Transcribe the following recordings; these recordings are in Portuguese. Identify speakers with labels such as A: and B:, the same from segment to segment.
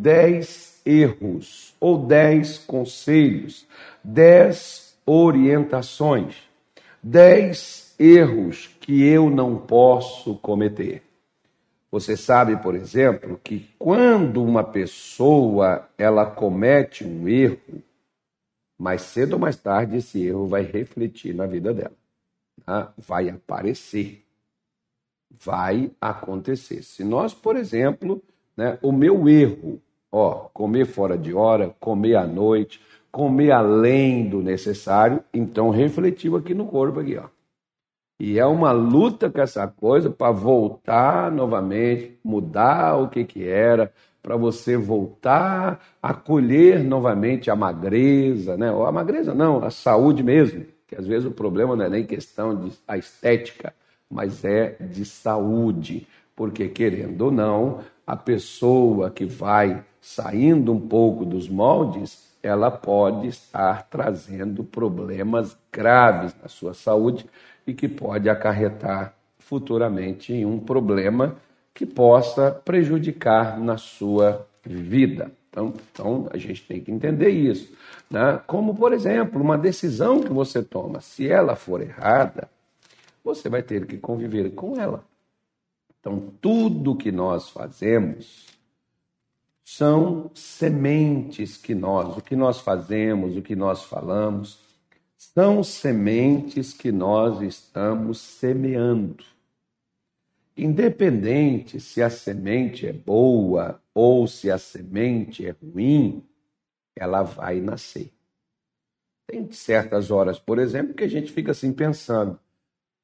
A: dez erros ou dez conselhos, dez orientações, dez erros que eu não posso cometer. Você sabe, por exemplo, que quando uma pessoa ela comete um erro, mais cedo ou mais tarde esse erro vai refletir na vida dela. Tá? Vai aparecer. Vai acontecer. Se nós, por exemplo, né, o meu erro, ó, comer fora de hora, comer à noite, comer além do necessário, então refletiu aqui no corpo aqui, ó. E é uma luta com essa coisa para voltar novamente, mudar o que que era, para você voltar a colher novamente a magreza, né? Ou a magreza não, a saúde mesmo, que às vezes o problema não é nem questão de a estética, mas é de saúde, porque querendo ou não, a pessoa que vai saindo um pouco dos moldes, ela pode estar trazendo problemas graves na sua saúde e que pode acarretar futuramente em um problema que possa prejudicar na sua vida. Então, então a gente tem que entender isso. Né? Como, por exemplo, uma decisão que você toma, se ela for errada, você vai ter que conviver com ela. Então, tudo que nós fazemos são sementes que nós, o que nós fazemos, o que nós falamos, são sementes que nós estamos semeando. Independente se a semente é boa ou se a semente é ruim, ela vai nascer. Tem certas horas, por exemplo, que a gente fica assim pensando: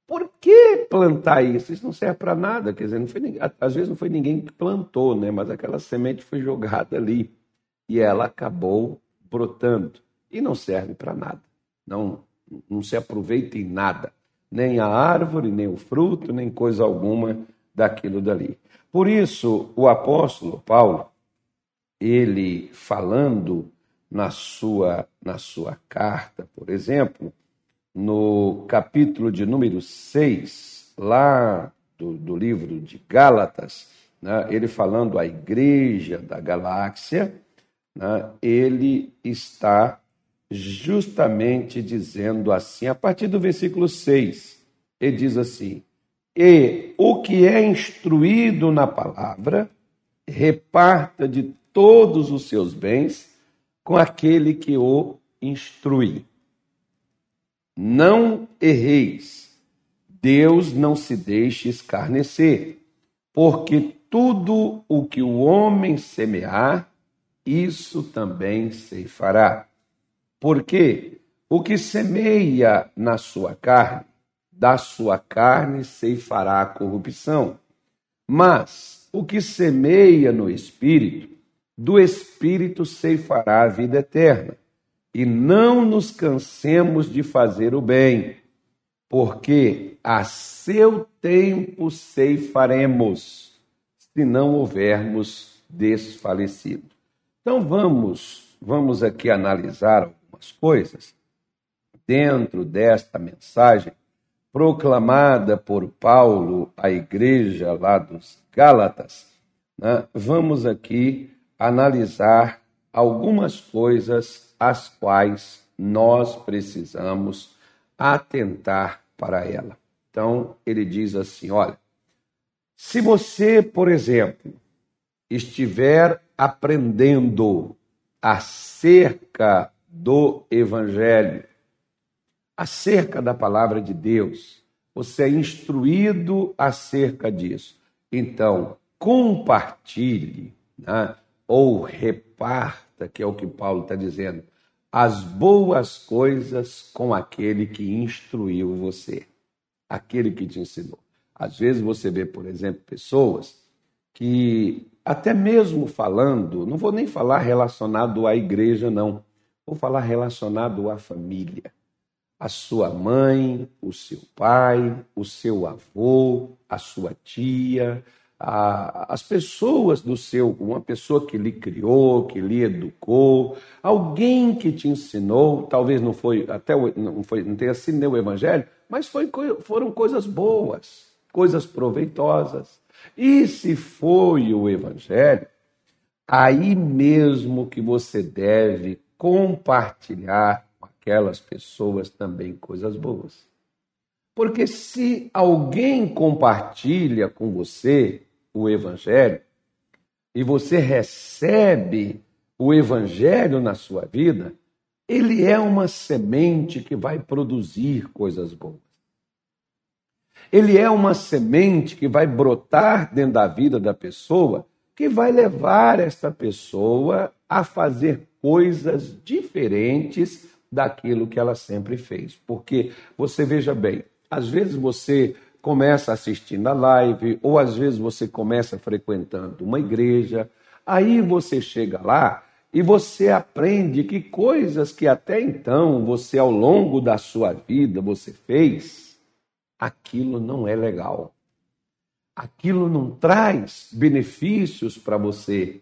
A: por que plantar isso? Isso não serve para nada. Quer dizer, não foi às vezes não foi ninguém que plantou, né? mas aquela semente foi jogada ali e ela acabou brotando e não serve para nada. Não, não se aproveita em nada nem a árvore, nem o fruto, nem coisa alguma daquilo dali. Por isso, o apóstolo Paulo, ele falando na sua, na sua carta, por exemplo, no capítulo de número 6, lá do, do livro de Gálatas, né, ele falando à igreja da galáxia, né, ele está justamente dizendo assim, a partir do versículo 6, ele diz assim: E o que é instruído na palavra, reparta de todos os seus bens com aquele que o instrui. Não erreis, Deus não se deixe escarnecer, porque tudo o que o homem semear, isso também se fará. Porque o que semeia na sua carne, da sua carne ceifará a corrupção. Mas o que semeia no espírito, do espírito ceifará a vida eterna. E não nos cansemos de fazer o bem, porque a seu tempo ceifaremos, se não houvermos desfalecido. Então vamos, vamos aqui analisar algumas coisas dentro desta mensagem proclamada por Paulo à igreja lá dos Gálatas, né? vamos aqui analisar algumas coisas às quais nós precisamos atentar para ela. Então, ele diz assim: olha, se você, por exemplo, estiver aprendendo acerca do Evangelho, acerca da palavra de Deus, você é instruído acerca disso. Então, compartilhe, né? ou reparta, que é o que Paulo está dizendo, as boas coisas com aquele que instruiu você, aquele que te ensinou. Às vezes você vê, por exemplo, pessoas que, até mesmo falando, não vou nem falar relacionado à igreja, não, vou falar relacionado à família. A sua mãe, o seu pai, o seu avô, a sua tia, a, as pessoas do seu, uma pessoa que lhe criou, que lhe educou, alguém que te ensinou, talvez não foi até não foi não tenha sido nem o evangelho, mas foi, foram coisas boas, coisas proveitosas. E se foi o evangelho, aí mesmo que você deve compartilhar com aquelas pessoas também coisas boas. Porque se alguém compartilha com você o Evangelho e você recebe o Evangelho na sua vida, ele é uma semente que vai produzir coisas boas. Ele é uma semente que vai brotar dentro da vida da pessoa, que vai levar esta pessoa a fazer coisas diferentes daquilo que ela sempre fez. Porque você veja bem, às vezes você começa assistindo a live, ou às vezes você começa frequentando uma igreja, aí você chega lá e você aprende que coisas que até então você ao longo da sua vida você fez, aquilo não é legal. Aquilo não traz benefícios para você.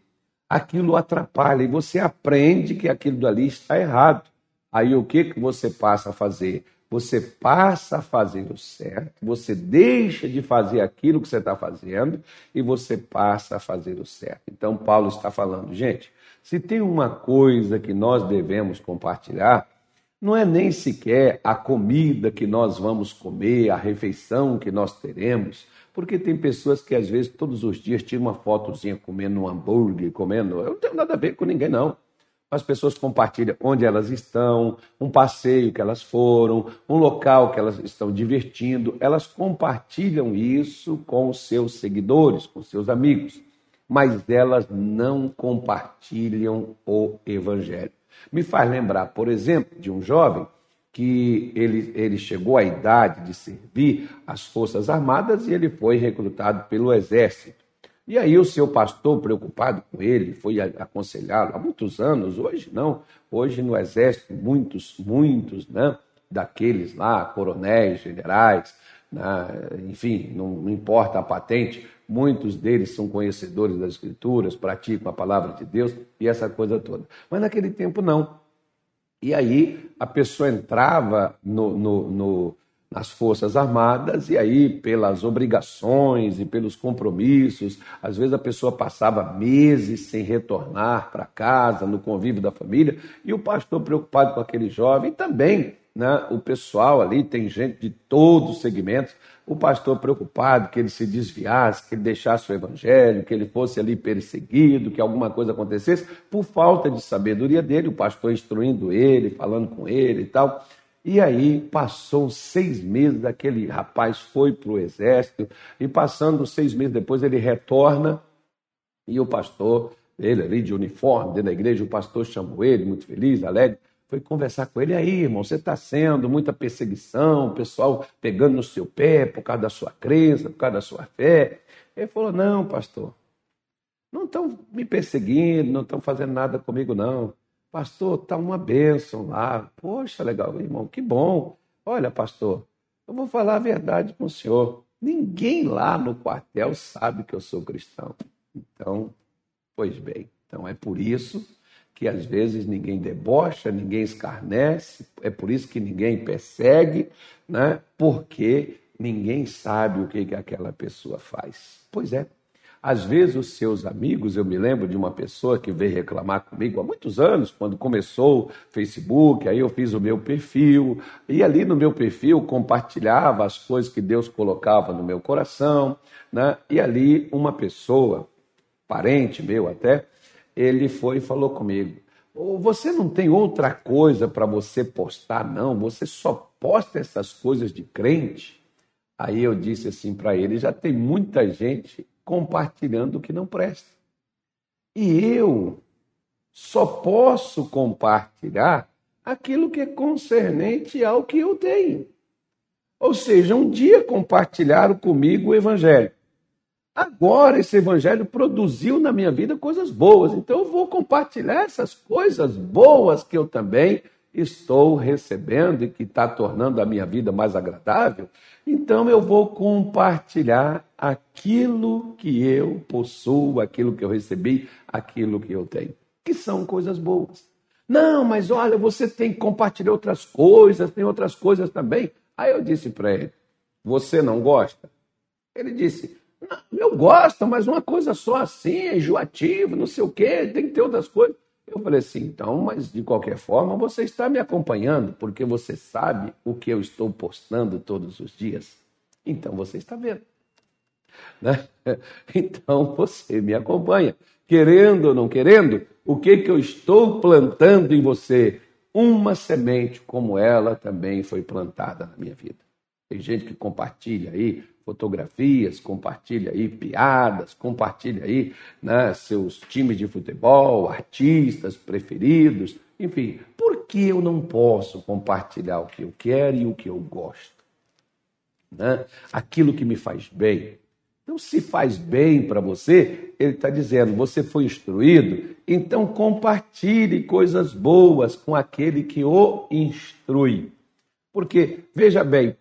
A: Aquilo atrapalha e você aprende que aquilo dali está errado. Aí o que que você passa a fazer? Você passa a fazer o certo, você deixa de fazer aquilo que você está fazendo e você passa a fazer o certo. Então, Paulo está falando, gente, se tem uma coisa que nós devemos compartilhar, não é nem sequer a comida que nós vamos comer, a refeição que nós teremos, porque tem pessoas que às vezes todos os dias tiram uma fotozinha comendo um hambúrguer, comendo. Eu não tenho nada a ver com ninguém, não. As pessoas compartilham onde elas estão, um passeio que elas foram, um local que elas estão divertindo. Elas compartilham isso com seus seguidores, com seus amigos mas elas não compartilham o evangelho. Me faz lembrar, por exemplo, de um jovem que ele, ele chegou à idade de servir as Forças Armadas e ele foi recrutado pelo Exército. E aí o seu pastor, preocupado com ele, foi aconselhá-lo há muitos anos, hoje não, hoje no Exército, muitos, muitos, né, daqueles lá, coronéis, generais, né, enfim, não importa a patente, Muitos deles são conhecedores das Escrituras, praticam a palavra de Deus e essa coisa toda. Mas naquele tempo não. E aí a pessoa entrava no, no, no, nas Forças Armadas e aí, pelas obrigações e pelos compromissos, às vezes a pessoa passava meses sem retornar para casa, no convívio da família, e o pastor preocupado com aquele jovem também né, o pessoal ali, tem gente de todos os segmentos, o pastor preocupado que ele se desviasse, que ele deixasse o evangelho, que ele fosse ali perseguido, que alguma coisa acontecesse, por falta de sabedoria dele, o pastor instruindo ele, falando com ele e tal. E aí passou seis meses, aquele rapaz foi para o exército, e passando seis meses depois ele retorna, e o pastor, ele ali de uniforme, dentro da igreja, o pastor chamou ele, muito feliz, alegre, foi conversar com ele. Aí, irmão, você está sendo muita perseguição, o pessoal pegando no seu pé por causa da sua crença, por causa da sua fé. Ele falou: Não, pastor, não estão me perseguindo, não estão fazendo nada comigo, não. Pastor, está uma bênção lá. Poxa, legal, irmão, que bom. Olha, pastor, eu vou falar a verdade com o senhor. Ninguém lá no quartel sabe que eu sou cristão. Então, pois bem, então é por isso que às vezes ninguém debocha, ninguém escarnece, é por isso que ninguém persegue, né? porque ninguém sabe o que, que aquela pessoa faz. Pois é. Às vezes os seus amigos, eu me lembro de uma pessoa que veio reclamar comigo há muitos anos, quando começou o Facebook, aí eu fiz o meu perfil, e ali no meu perfil compartilhava as coisas que Deus colocava no meu coração, né? E ali uma pessoa, parente meu até, ele foi e falou comigo: Você não tem outra coisa para você postar, não? Você só posta essas coisas de crente? Aí eu disse assim para ele: já tem muita gente compartilhando o que não presta. E eu só posso compartilhar aquilo que é concernente ao que eu tenho. Ou seja, um dia compartilharam comigo o Evangelho. Agora esse evangelho produziu na minha vida coisas boas, então eu vou compartilhar essas coisas boas que eu também estou recebendo e que está tornando a minha vida mais agradável. Então eu vou compartilhar aquilo que eu possuo, aquilo que eu recebi, aquilo que eu tenho, que são coisas boas. Não, mas olha, você tem que compartilhar outras coisas, tem outras coisas também. Aí eu disse para ele: Você não gosta? Ele disse: eu gosto, mas uma coisa só assim, é enjoativo, não sei o quê, tem que ter outras coisas. Eu falei assim, então, mas de qualquer forma você está me acompanhando, porque você sabe o que eu estou postando todos os dias. Então você está vendo. Né? Então você me acompanha. Querendo ou não querendo, o que, que eu estou plantando em você? Uma semente como ela também foi plantada na minha vida. Tem gente que compartilha aí fotografias, compartilha aí piadas, compartilha aí né, seus times de futebol, artistas preferidos, enfim. Por que eu não posso compartilhar o que eu quero e o que eu gosto? Né? Aquilo que me faz bem. Então, se faz bem para você, ele está dizendo, você foi instruído, então compartilhe coisas boas com aquele que o instrui. Porque, veja bem,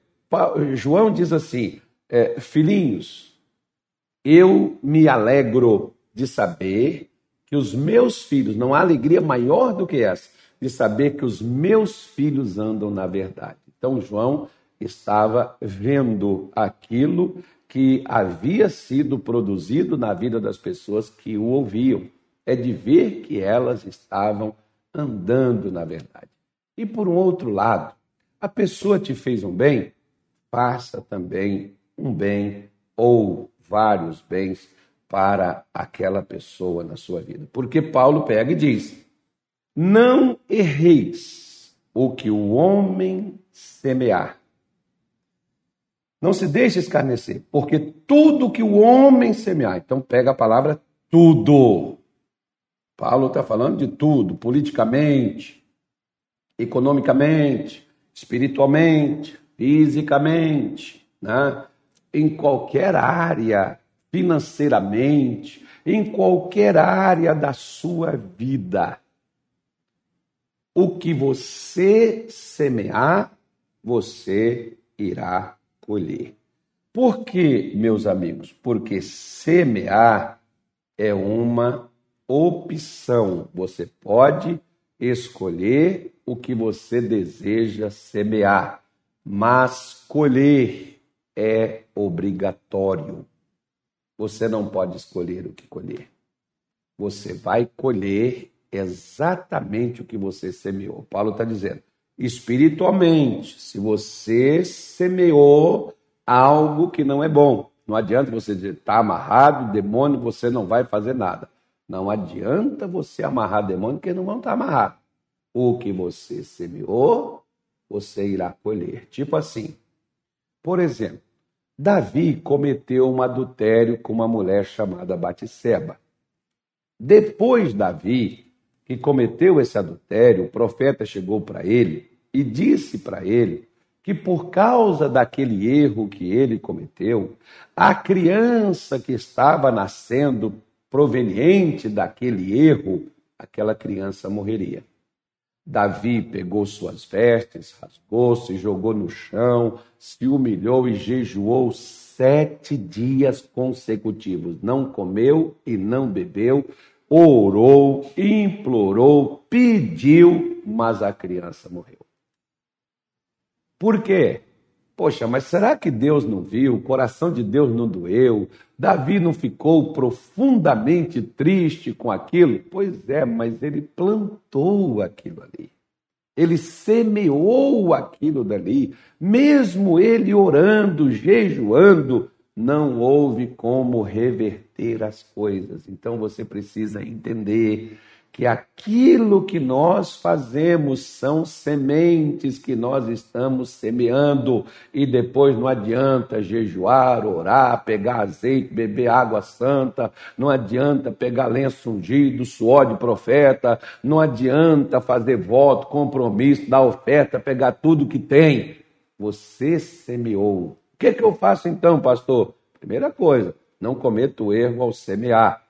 A: João diz assim: é, filhinhos, eu me alegro de saber que os meus filhos, não há alegria maior do que essa, de saber que os meus filhos andam na verdade. Então, João estava vendo aquilo que havia sido produzido na vida das pessoas que o ouviam. É de ver que elas estavam andando na verdade. E por um outro lado, a pessoa te fez um bem, faça também um bem ou vários bens para aquela pessoa na sua vida. Porque Paulo pega e diz: Não erreis o que o homem semear não se deixe escarnecer, porque tudo que o homem semear, então pega a palavra tudo. Paulo está falando de tudo, politicamente, economicamente, espiritualmente, fisicamente, né? Em qualquer área, financeiramente, em qualquer área da sua vida. O que você semear, você irá colher. Por que, meus amigos? Porque semear é uma opção. Você pode escolher o que você deseja semear, mas colher é obrigatório. Você não pode escolher o que colher. Você vai colher exatamente o que você semeou. Paulo está dizendo: espiritualmente. Se você semeou algo que não é bom, não adianta você dizer, está amarrado, demônio, você não vai fazer nada. Não adianta você amarrar demônio, porque não vão estar amarrados. O que você semeou, você irá colher. Tipo assim, por exemplo, Davi cometeu um adultério com uma mulher chamada Batisseba. Depois Davi que cometeu esse adultério, o profeta chegou para ele e disse para ele que por causa daquele erro que ele cometeu, a criança que estava nascendo proveniente daquele erro, aquela criança morreria. Davi pegou suas vestes, rasgou-se, jogou no chão, se humilhou e jejuou sete dias consecutivos. Não comeu e não bebeu, orou, implorou, pediu, mas a criança morreu. Por quê? Poxa, mas será que Deus não viu? O coração de Deus não doeu? Davi não ficou profundamente triste com aquilo? Pois é, mas ele plantou aquilo ali. Ele semeou aquilo dali. Mesmo ele orando, jejuando, não houve como reverter as coisas. Então você precisa entender que aquilo que nós fazemos são sementes que nós estamos semeando e depois não adianta jejuar, orar, pegar azeite, beber água santa, não adianta pegar lenço ungido, suor de profeta, não adianta fazer voto, compromisso, dar oferta, pegar tudo que tem. Você semeou que, que eu faço então, pastor? Primeira coisa, não cometa o erro ao semear.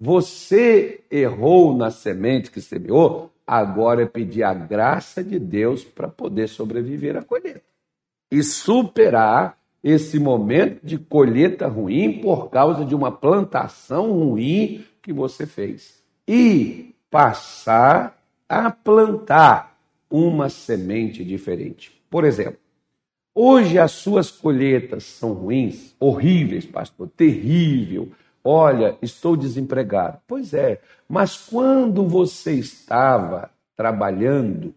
A: Você errou na semente que semeou, agora é pedir a graça de Deus para poder sobreviver à colheita e superar esse momento de colheita ruim por causa de uma plantação ruim que você fez e passar a plantar uma semente diferente. Por exemplo, Hoje as suas colheitas são ruins, horríveis, pastor, terrível. Olha, estou desempregado. Pois é, mas quando você estava trabalhando,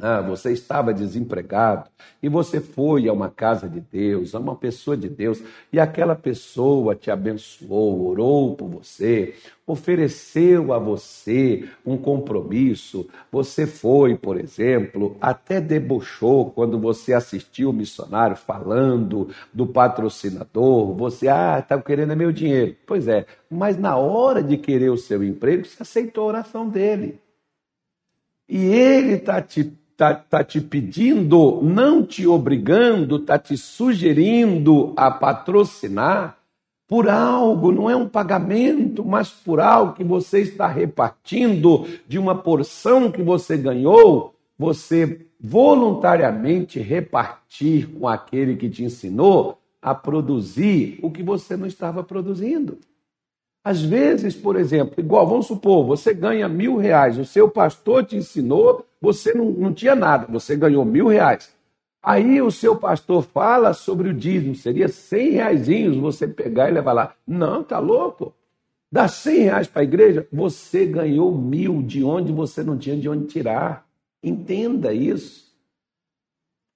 A: ah, você estava desempregado e você foi a uma casa de Deus, a uma pessoa de Deus, e aquela pessoa te abençoou, orou por você, ofereceu a você um compromisso. Você foi, por exemplo, até debochou quando você assistiu o missionário falando do patrocinador. Você, ah, está querendo é meu dinheiro. Pois é, mas na hora de querer o seu emprego, você aceitou a oração dele. E ele está te está tá te pedindo, não te obrigando, está te sugerindo a patrocinar por algo, não é um pagamento, mas por algo que você está repartindo de uma porção que você ganhou, você voluntariamente repartir com aquele que te ensinou a produzir o que você não estava produzindo. Às vezes, por exemplo, igual, vamos supor, você ganha mil reais, o seu pastor te ensinou, você não, não tinha nada, você ganhou mil reais. Aí o seu pastor fala sobre o dízimo, seria cem reaisinhos você pegar e levar lá. Não, tá louco? Dá cem reais para a igreja, você ganhou mil de onde você não tinha de onde tirar. Entenda isso.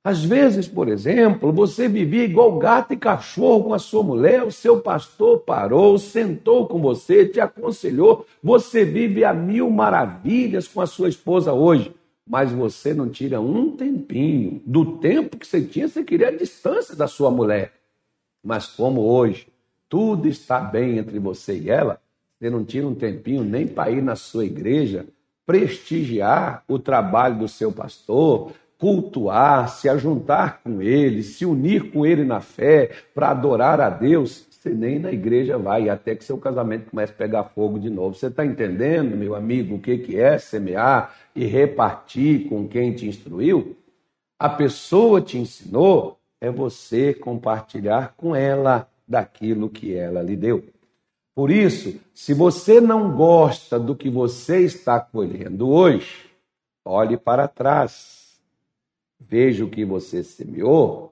A: Às vezes, por exemplo, você vivia igual gato e cachorro com a sua mulher, o seu pastor parou, sentou com você, te aconselhou, você vive a mil maravilhas com a sua esposa hoje, mas você não tira um tempinho do tempo que você tinha, você queria a distância da sua mulher. Mas como hoje tudo está bem entre você e ela, você não tira um tempinho nem para ir na sua igreja, prestigiar o trabalho do seu pastor, cultuar, se ajuntar com ele, se unir com ele na fé para adorar a Deus, você nem na igreja vai, até que seu casamento comece a pegar fogo de novo. Você está entendendo, meu amigo, o que, que é semear e repartir com quem te instruiu? A pessoa te ensinou, é você compartilhar com ela daquilo que ela lhe deu. Por isso, se você não gosta do que você está colhendo hoje, olhe para trás veja o que você semeou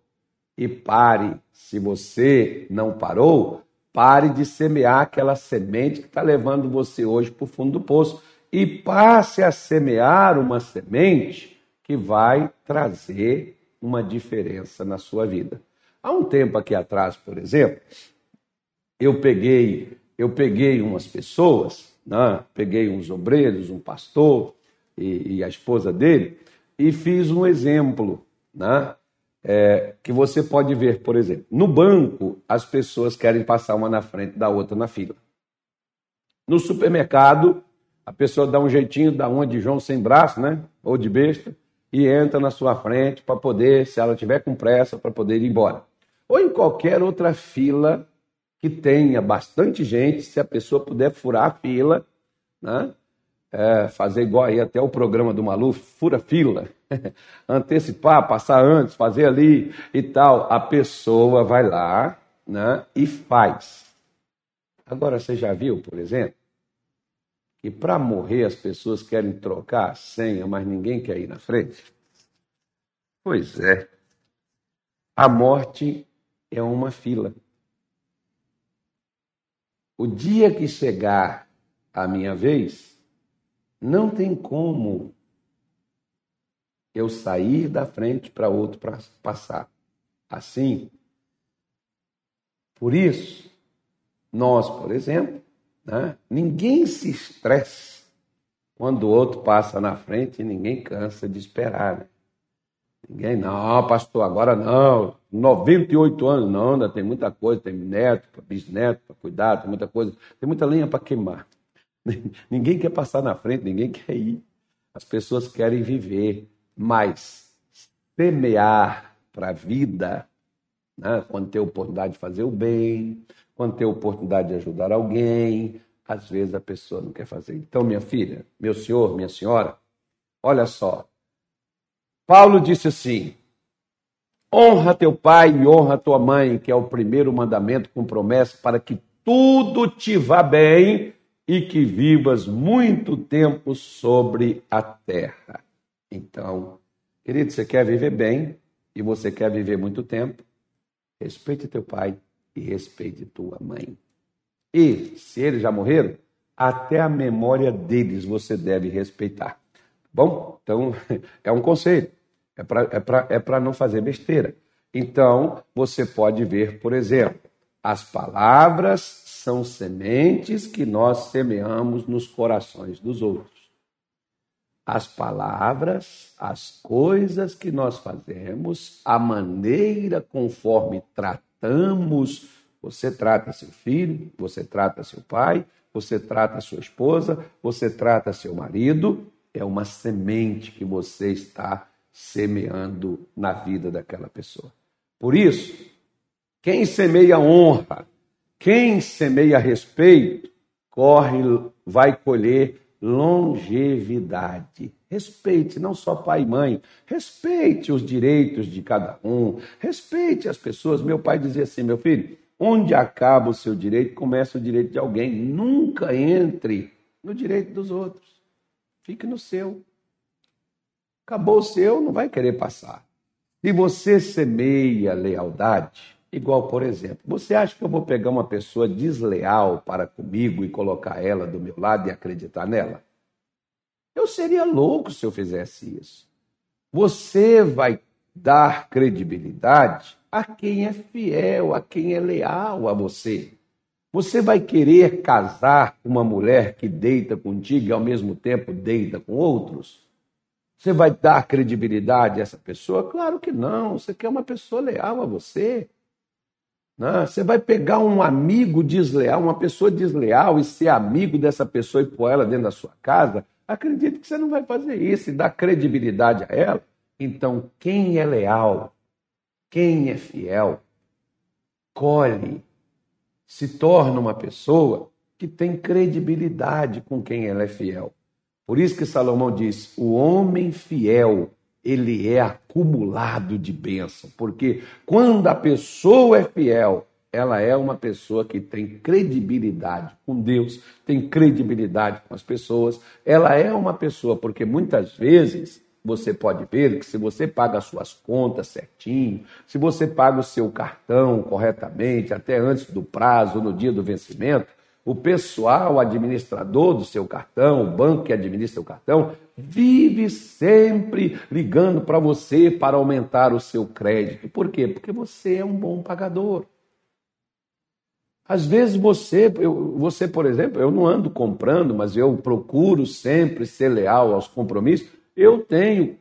A: e pare. Se você não parou, pare de semear aquela semente que está levando você hoje para o fundo do poço e passe a semear uma semente que vai trazer uma diferença na sua vida. Há um tempo aqui atrás, por exemplo, eu peguei, eu peguei umas pessoas, né? peguei uns obreiros, um pastor e, e a esposa dele, e fiz um exemplo, né? É, que você pode ver, por exemplo, no banco as pessoas querem passar uma na frente da outra na fila. No supermercado, a pessoa dá um jeitinho, dá uma de João sem braço, né? Ou de besta, e entra na sua frente para poder, se ela tiver com pressa, para poder ir embora. Ou em qualquer outra fila que tenha bastante gente, se a pessoa puder furar a fila, né? É, fazer igual aí até o programa do Maluf, fura fila, antecipar, passar antes, fazer ali e tal. A pessoa vai lá né, e faz. Agora, você já viu, por exemplo, que para morrer as pessoas querem trocar a senha, mas ninguém quer ir na frente? Pois é. A morte é uma fila. O dia que chegar a minha vez, não tem como eu sair da frente para outro para passar. Assim, por isso, nós, por exemplo, né, ninguém se estressa quando o outro passa na frente e ninguém cansa de esperar. Né? Ninguém, não, pastor, agora não. 98 anos, não, ainda tem muita coisa, tem neto, bisneto para cuidar, tem muita coisa, tem muita lenha para queimar. Ninguém quer passar na frente, ninguém quer ir. As pessoas querem viver, mas semear para a vida, né? quando tem oportunidade de fazer o bem, quando tem oportunidade de ajudar alguém, às vezes a pessoa não quer fazer. Então, minha filha, meu senhor, minha senhora, olha só. Paulo disse assim: honra teu pai e honra tua mãe, que é o primeiro mandamento com promessa para que tudo te vá bem e que vivas muito tempo sobre a terra. Então, querido, você quer viver bem? e você quer viver muito tempo, respeite teu pai e respeite tua mãe. E, se eles já morreram, até a memória deles você deve respeitar. Bom, então é um conselho, é para é é não fazer besteira. Então, você pode ver, por exemplo, as palavras são sementes que nós semeamos nos corações dos outros. As palavras, as coisas que nós fazemos, a maneira conforme tratamos, você trata seu filho, você trata seu pai, você trata sua esposa, você trata seu marido, é uma semente que você está semeando na vida daquela pessoa. Por isso, quem semeia honra, quem semeia respeito, corre, vai colher longevidade. Respeite não só pai e mãe, respeite os direitos de cada um, respeite as pessoas. Meu pai dizia assim: meu filho, onde acaba o seu direito, começa o direito de alguém. Nunca entre no direito dos outros. Fique no seu. Acabou o seu, não vai querer passar. Se você semeia lealdade, igual por exemplo, você acha que eu vou pegar uma pessoa desleal para comigo e colocar ela do meu lado e acreditar nela? Eu seria louco se eu fizesse isso. Você vai dar credibilidade a quem é fiel, a quem é leal a você. Você vai querer casar com uma mulher que deita contigo e ao mesmo tempo deita com outros? Você vai dar credibilidade a essa pessoa? Claro que não. Você quer uma pessoa leal a você. Né? você vai pegar um amigo desleal, uma pessoa desleal e ser amigo dessa pessoa e pôr ela dentro da sua casa? Acredito que você não vai fazer isso e dar credibilidade a ela. Então, quem é leal, quem é fiel, colhe, se torna uma pessoa que tem credibilidade com quem ela é fiel. Por isso que Salomão diz: o homem fiel, ele é acumulado de bênção. Porque quando a pessoa é fiel, ela é uma pessoa que tem credibilidade com Deus, tem credibilidade com as pessoas. Ela é uma pessoa, porque muitas vezes você pode ver que se você paga as suas contas certinho, se você paga o seu cartão corretamente, até antes do prazo, no dia do vencimento, o pessoal administrador do seu cartão, o banco que administra o cartão, vive sempre ligando para você para aumentar o seu crédito. Por quê? Porque você é um bom pagador. Às vezes você, eu, você, por exemplo, eu não ando comprando, mas eu procuro sempre ser leal aos compromissos. Eu tenho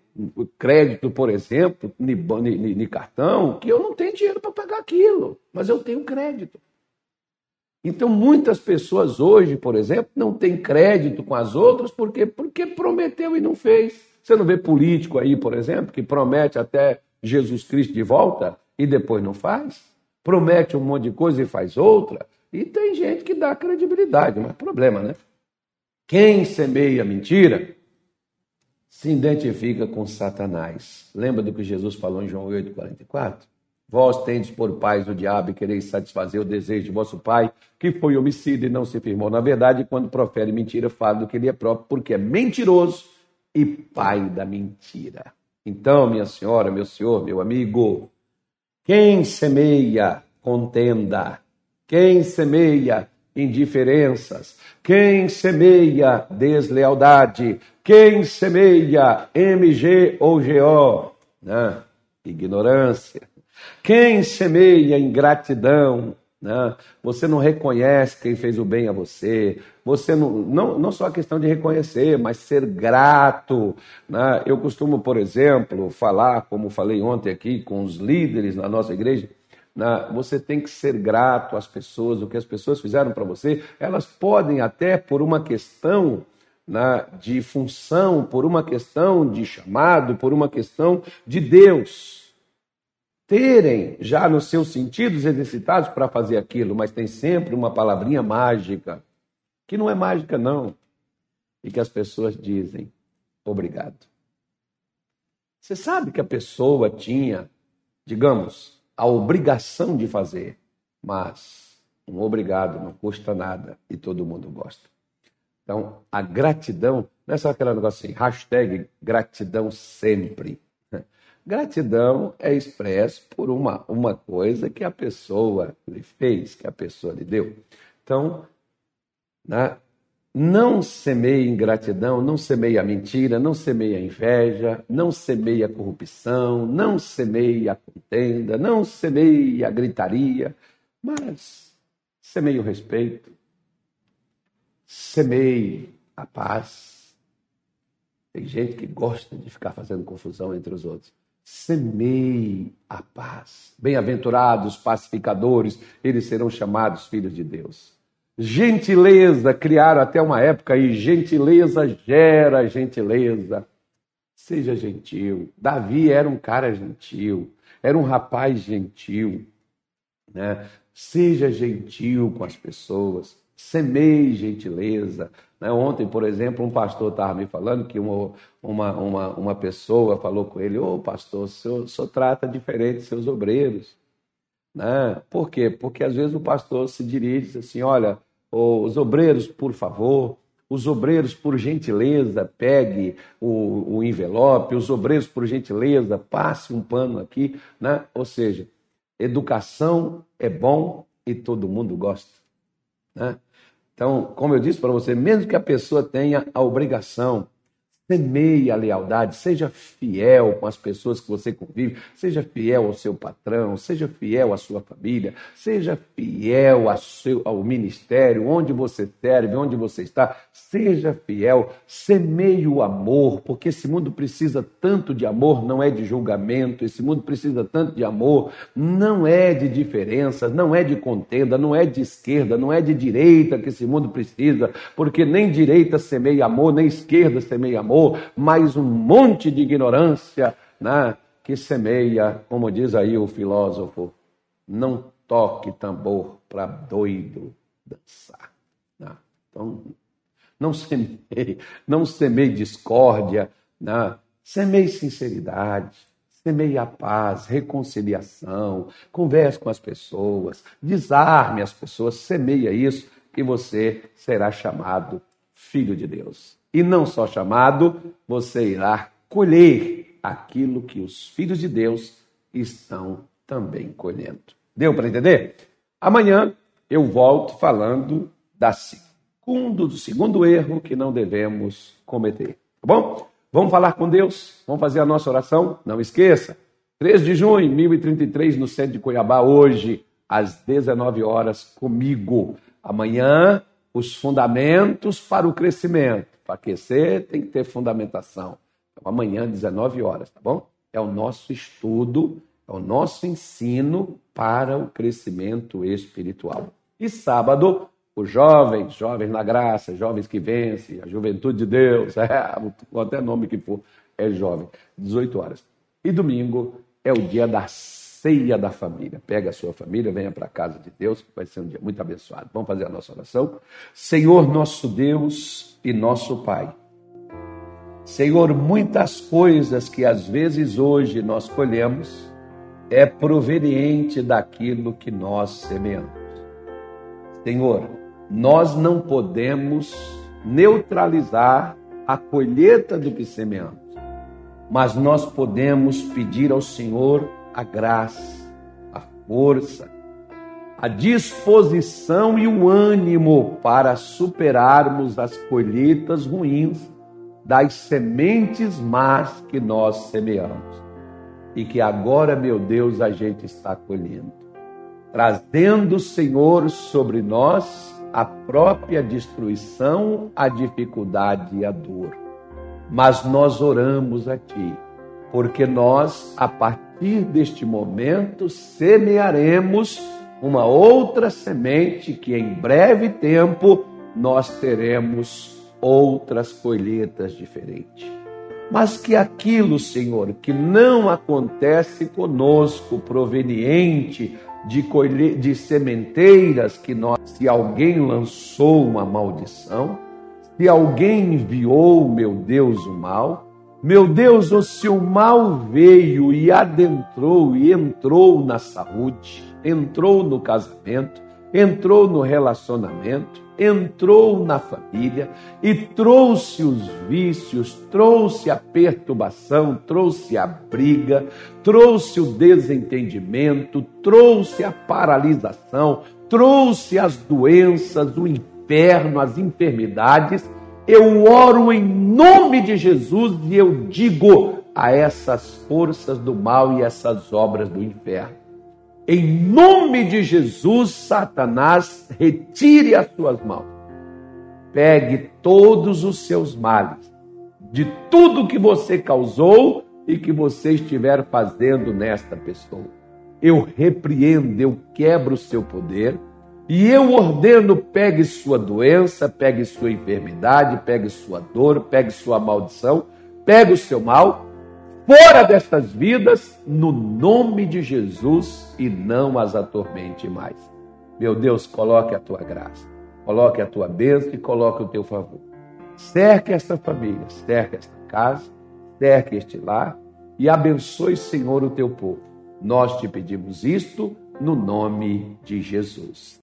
A: crédito, por exemplo, em cartão, que eu não tenho dinheiro para pagar aquilo, mas eu tenho crédito. Então, muitas pessoas hoje, por exemplo, não têm crédito com as outras porque, porque prometeu e não fez. Você não vê político aí, por exemplo, que promete até Jesus Cristo de volta e depois não faz? Promete um monte de coisa e faz outra. E tem gente que dá credibilidade, não é problema, né? Quem semeia mentira se identifica com Satanás. Lembra do que Jesus falou em João 8,44? Vós tendes por pais o diabo e quereis satisfazer o desejo de vosso pai, que foi homicida e não se firmou. Na verdade, quando profere mentira, fala do que ele é próprio, porque é mentiroso e pai da mentira. Então, minha senhora, meu senhor, meu amigo, quem semeia contenda, quem semeia indiferenças, quem semeia deslealdade, quem semeia MG ou GO, né? ignorância, quem semeia ingratidão, né? você não reconhece quem fez o bem a você, você não, não, não só a questão de reconhecer, mas ser grato. Né? Eu costumo, por exemplo, falar, como falei ontem aqui com os líderes na nossa igreja, né? você tem que ser grato às pessoas, o que as pessoas fizeram para você, elas podem até por uma questão né, de função, por uma questão de chamado, por uma questão de Deus terem já nos seus sentidos exercitados para fazer aquilo, mas tem sempre uma palavrinha mágica, que não é mágica, não, e que as pessoas dizem obrigado. Você sabe que a pessoa tinha, digamos, a obrigação de fazer, mas um obrigado não custa nada e todo mundo gosta. Então, a gratidão, não é só aquele negócio assim, hashtag gratidão sempre. Gratidão é expresso por uma, uma coisa que a pessoa lhe fez, que a pessoa lhe deu. Então, né, não semeie ingratidão, não semeie a mentira, não semeie a inveja, não semeie a corrupção, não semeie a contenda, não semeie a gritaria, mas semeie o respeito, semeie a paz. Tem gente que gosta de ficar fazendo confusão entre os outros. Semeie a paz. Bem-aventurados pacificadores, eles serão chamados filhos de Deus. Gentileza, criaram até uma época aí, gentileza gera gentileza. Seja gentil. Davi era um cara gentil, era um rapaz gentil. Né? Seja gentil com as pessoas, semeie gentileza. Né? Ontem, por exemplo, um pastor estava me falando que uma, uma, uma, uma pessoa falou com ele: Ô oh, pastor, o senhor, o senhor trata diferente seus obreiros. Né? Por quê? Porque às vezes o pastor se dirige assim: olha, os obreiros, por favor, os obreiros, por gentileza, pegue o, o, envelope, os obreiros, por gentileza, passe um pano aqui, né? Ou seja, educação é bom e todo mundo gosta, né? Então, como eu disse para você, mesmo que a pessoa tenha a obrigação Semeie a lealdade, seja fiel com as pessoas que você convive, seja fiel ao seu patrão, seja fiel à sua família, seja fiel ao, seu, ao ministério, onde você serve, onde você está, seja fiel, semeie o amor, porque esse mundo precisa tanto de amor, não é de julgamento, esse mundo precisa tanto de amor, não é de diferenças, não é de contenda, não é de esquerda, não é de direita que esse mundo precisa, porque nem direita semeia amor, nem esquerda semeia amor mais um monte de ignorância né, que semeia, como diz aí o filósofo, não toque tambor para doido dançar. Né? Então, não semeie, não semeie discórdia, né? semeie sinceridade, semeie a paz, reconciliação, converse com as pessoas, desarme as pessoas, semeia isso, que você será chamado filho de Deus. E não só chamado, você irá colher aquilo que os filhos de Deus estão também colhendo. Deu para entender? Amanhã eu volto falando da segundo, do segundo erro que não devemos cometer. Tá bom? Vamos falar com Deus? Vamos fazer a nossa oração? Não esqueça. 3 de junho, 1033, no centro de Cuiabá, hoje, às 19 horas, comigo. Amanhã, os fundamentos para o crescimento. Para aquecer, tem que ter fundamentação. Então, amanhã, 19 horas, tá bom? É o nosso estudo, é o nosso ensino para o crescimento espiritual. E sábado, os jovens, jovens na graça, jovens que vencem, a juventude de Deus, é, qualquer nome que for, é jovem, 18 horas. E domingo é o dia das ceia da família. Pega a sua família, venha para a casa de Deus, que vai ser um dia muito abençoado. Vamos fazer a nossa oração. Senhor, nosso Deus e nosso Pai. Senhor, muitas coisas que às vezes hoje nós colhemos é proveniente daquilo que nós semeamos. Senhor, nós não podemos neutralizar a colheita do que semeamos, mas nós podemos pedir ao Senhor a graça, a força, a disposição e o ânimo para superarmos as colheitas ruins das sementes más que nós semeamos. E que agora, meu Deus, a gente está colhendo. Trazendo, Senhor, sobre nós a própria destruição, a dificuldade e a dor. Mas nós oramos a Ti, porque nós, a partir deste momento, semearemos uma outra semente que em breve tempo nós teremos outras colheitas diferentes. Mas que aquilo, Senhor, que não acontece conosco, proveniente de, colhe... de sementeiras que nós, se alguém lançou uma maldição, se alguém enviou, meu Deus, o mal, meu Deus, ou se o mal veio e adentrou e entrou na saúde, entrou no casamento, entrou no relacionamento, entrou na família e trouxe os vícios, trouxe a perturbação, trouxe a briga, trouxe o desentendimento, trouxe a paralisação, trouxe as doenças, o inferno, as enfermidades. Eu oro em nome de Jesus e eu digo a essas forças do mal e essas obras do inferno em nome de Jesus, Satanás, retire as suas mãos. Pegue todos os seus males, de tudo que você causou e que você estiver fazendo nesta pessoa. Eu repreendo, eu quebro o seu poder e eu ordeno: pegue sua doença, pegue sua enfermidade, pegue sua dor, pegue sua maldição, pegue o seu mal fora destas vidas, no nome de Jesus, e não as atormente mais. Meu Deus, coloque a tua graça, coloque a tua bênção e coloque o teu favor. Cerque esta família, cerque esta casa, cerque este lar e abençoe, Senhor, o teu povo. Nós te pedimos isto no nome de Jesus.